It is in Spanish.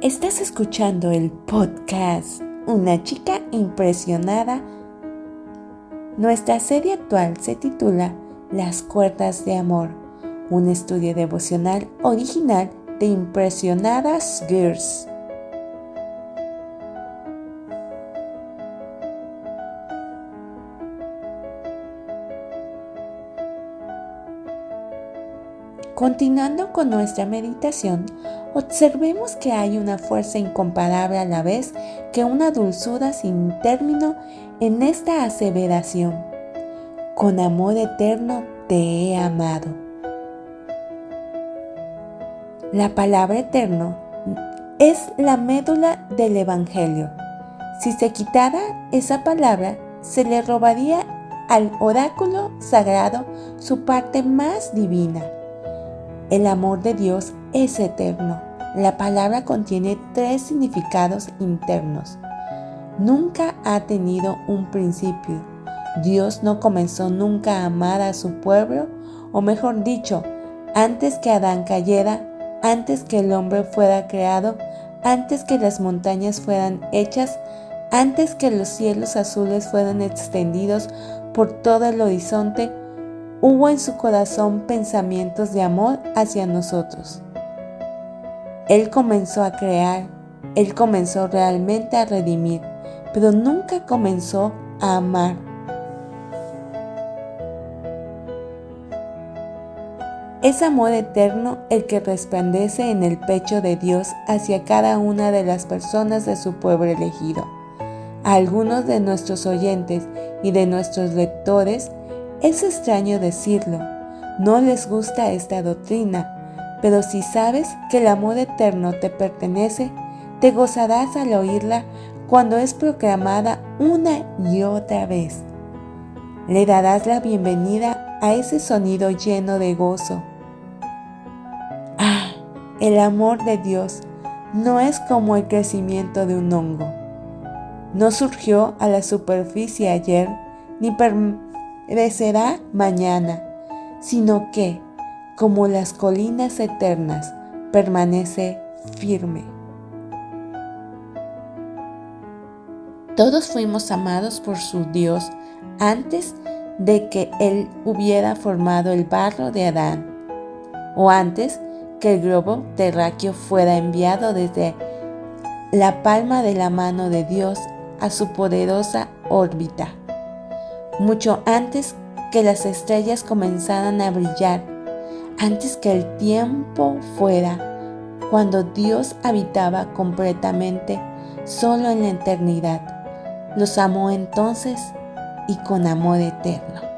Estás escuchando el podcast Una chica impresionada. Nuestra serie actual se titula Las cuerdas de amor, un estudio devocional original de Impresionadas Girls. Continuando con nuestra meditación, observemos que hay una fuerza incomparable a la vez que una dulzura sin término en esta aseveración. Con amor eterno te he amado. La palabra eterno es la médula del Evangelio. Si se quitara esa palabra, se le robaría al oráculo sagrado su parte más divina el amor de Dios es eterno. La palabra contiene tres significados internos. Nunca ha tenido un principio. Dios no comenzó nunca a amar a su pueblo, o mejor dicho, antes que Adán cayera, antes que el hombre fuera creado, antes que las montañas fueran hechas, antes que los cielos azules fueran extendidos por todo el horizonte, hubo en su corazón pensamientos de amor hacia nosotros. Él comenzó a crear, Él comenzó realmente a redimir, pero nunca comenzó a amar. Es amor eterno el que resplandece en el pecho de Dios hacia cada una de las personas de su pueblo elegido. A algunos de nuestros oyentes y de nuestros lectores es extraño decirlo, no les gusta esta doctrina, pero si sabes que el amor eterno te pertenece, te gozarás al oírla cuando es proclamada una y otra vez. Le darás la bienvenida a ese sonido lleno de gozo. Ah, el amor de Dios no es como el crecimiento de un hongo. No surgió a la superficie ayer, ni, crecerá mañana, sino que, como las colinas eternas, permanece firme. Todos fuimos amados por su Dios antes de que Él hubiera formado el barro de Adán, o antes que el globo terráqueo fuera enviado desde la palma de la mano de Dios a su poderosa órbita mucho antes que las estrellas comenzaran a brillar, antes que el tiempo fuera, cuando Dios habitaba completamente solo en la eternidad. Los amó entonces y con amor eterno.